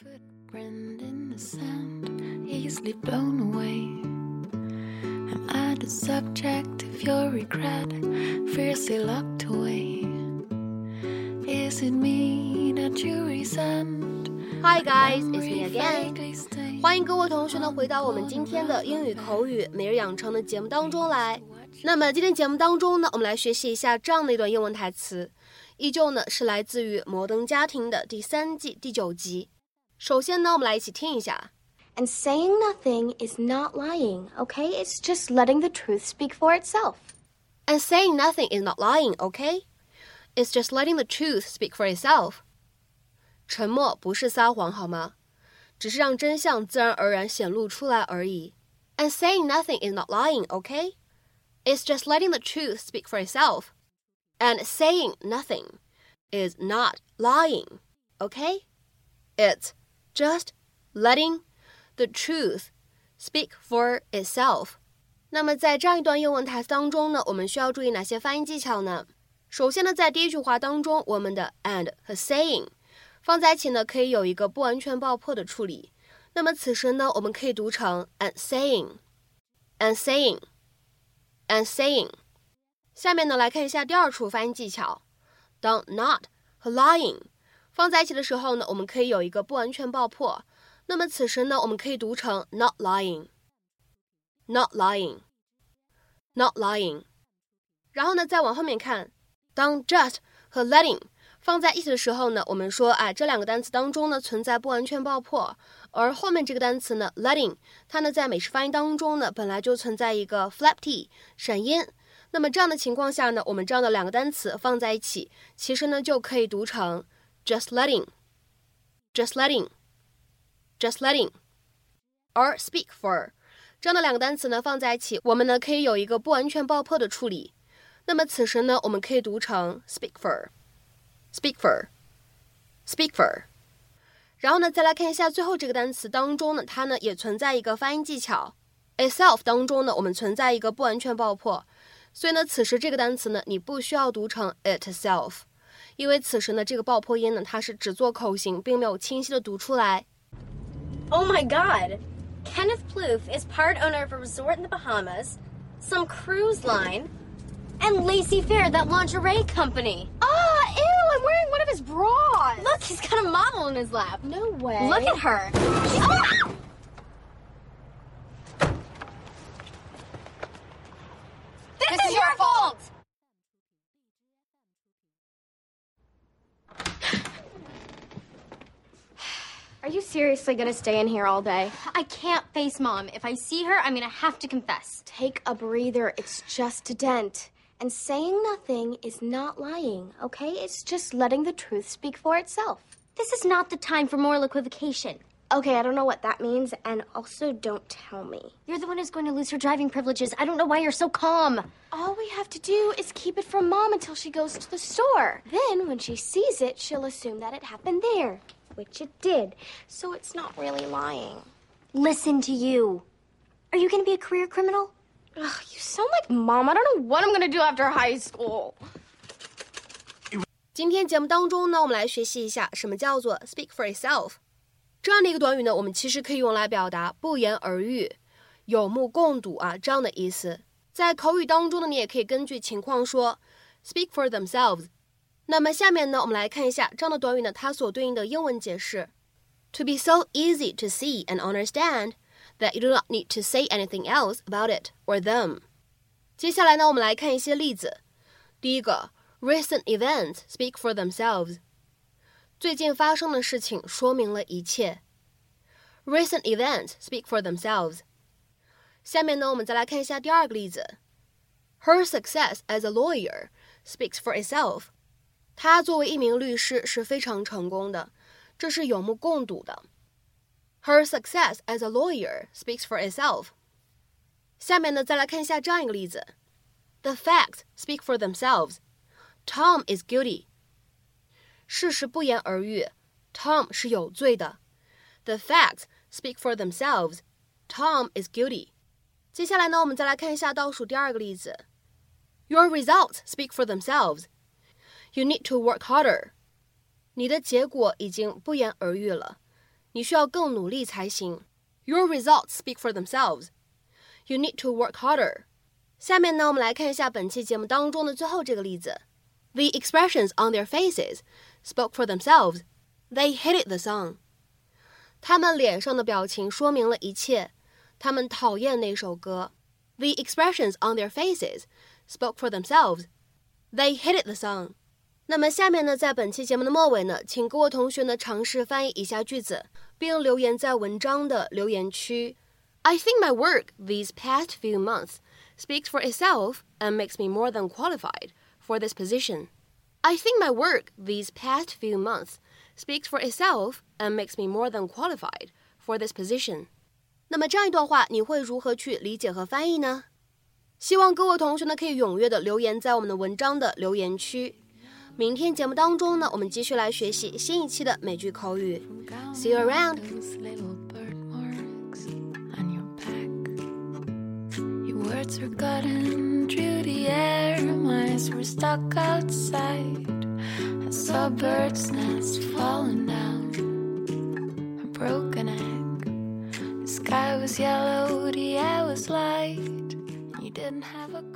Footprint in the sand, easily blown away. Am I the subject of your regret, fiercely locked away? Is it me that you resent? Hi guys, it's me again. 欢迎各位同学呢回到我们今天的英语口语每日养成的节目当中来。那么今天节目当中呢，我们来学习一下这样的一段英文台词，依旧呢是来自于《摩登家庭》的第三季第九集。首先呢，我们来一起听一下。And saying nothing is not lying, okay? It's just letting the truth speak for itself. And saying nothing is not lying, okay? It's just letting the truth speak for itself. 沉默不是撒谎，好吗？只是让真相自然而然显露出来而已。And saying nothing is not lying, okay? It's just letting the truth speak for itself. And saying nothing is not lying, okay? It's just letting the truth speak for itself。那么在这样一段英文台词当中呢，我们需要注意哪些发音技巧呢？首先呢，在第一句话当中，我们的 and 和 saying 放在一起呢，可以有一个不完全爆破的处理。那么此时呢，我们可以读成 and saying，and saying，and saying。下面呢，来看一下第二处发音技巧，当 not 和 lying。 放在一起的时候呢，我们可以有一个不完全爆破。那么此时呢，我们可以读成 not lying，not lying，not lying。然后呢，再往后面看，当 just 和 letting 放在一起的时候呢，我们说啊，这两个单词当中呢存在不完全爆破。而后面这个单词呢，letting，它呢在美式发音当中呢本来就存在一个 flap t 闪音。那么这样的情况下呢，我们这样的两个单词放在一起，其实呢就可以读成。Just letting, just letting, just letting, or speak for 这样的两个单词呢放在一起，我们呢可以有一个不完全爆破的处理。那么此时呢，我们可以读成 speak for, speak for, speak for。然后呢，再来看一下最后这个单词当中呢，它呢也存在一个发音技巧。itself 当中呢，我们存在一个不完全爆破，所以呢，此时这个单词呢，你不需要读成 itself。因为此时呢，这个爆破音呢，它是只做口型，并没有清晰的读出来。Oh my God! Kenneth Plouffe is part owner of a resort in the Bahamas, some cruise line, and Lacey Fair, that lingerie company. Ah, ew! I'm wearing one of his bras. Look, he's got a model in his lap. No way. Look at her. She, oh! Are you seriously gonna stay in here all day? I can't face mom. If I see her, I'm gonna have to confess. Take a breather. It's just a dent. And saying nothing is not lying, okay? It's just letting the truth speak for itself. This is not the time for moral equivocation. Okay, I don't know what that means, and also don't tell me. You're the one who's going to lose her driving privileges. I don't know why you're so calm. All we have to do is keep it from mom until she goes to the store. Then, when she sees it, she'll assume that it happened there which it did. So it's not really lying. Listen to you. Are you going to be a career criminal? Ugh, you sound like mom. I don't know what I'm going to do after high school. 今天节目当中呢，我们来学习一下什么叫做 speak for itself yourself。这样的一个短语呢，我们其实可以用来表达不言而喻、有目共睹啊这样的意思。在口语当中呢，你也可以根据情况说 speak for themselves 那么下面呢，我们来看一下这样的短语呢，它所对应的英文解释：to be so easy to see and understand that you do not need to say anything else about it or them。接下来呢，我们来看一些例子。第一个，recent events speak for themselves。最近发生的事情说明了一切。Recent events speak for themselves。下面呢，我们再来看一下第二个例子。Her success as a lawyer speaks for itself。 他作为一名律师是非常成功的，这是有目共睹的。Her success as a lawyer speaks for itself。下面呢，再来看一下这样一个例子：The facts speak for themselves. Tom is guilty. 事实不言而喻，Tom 是有罪的。The facts speak for themselves. Tom is guilty. 接下来呢，我们再来看一下倒数第二个例子：Your results speak for themselves. You need to work harder. 你的结果已经不言而喻了， 你需要更努力才行。Your results speak for themselves. You need to work harder. 下面呢，我们来看一下本期节目当中的最后这个例子。The expressions on their faces spoke for themselves. They hated the song. 他们脸上的表情说明了一切。他们讨厌那首歌。The expressions on their faces spoke for themselves. They hated the song. 那么下面呢，在本期节目的末尾呢，请各位同学呢尝试翻译以下句子，并留言在文章的留言区。I think my work these past few months speaks for itself and makes me more than qualified for this position. I think my work these past few months speaks for itself and makes me more than qualified for this position. 那么这样一段话，你会如何去理解和翻译呢？希望各位同学呢可以踊跃的留言在我们的文章的留言区。 明天节目当中呢，我们继续来学习新一期的美剧口语。See you around. Words were gotten through the air, my eyes were stuck outside. I saw birds' nests falling down, a broken egg. The sky was yellow, the air was light. You didn't have a clue.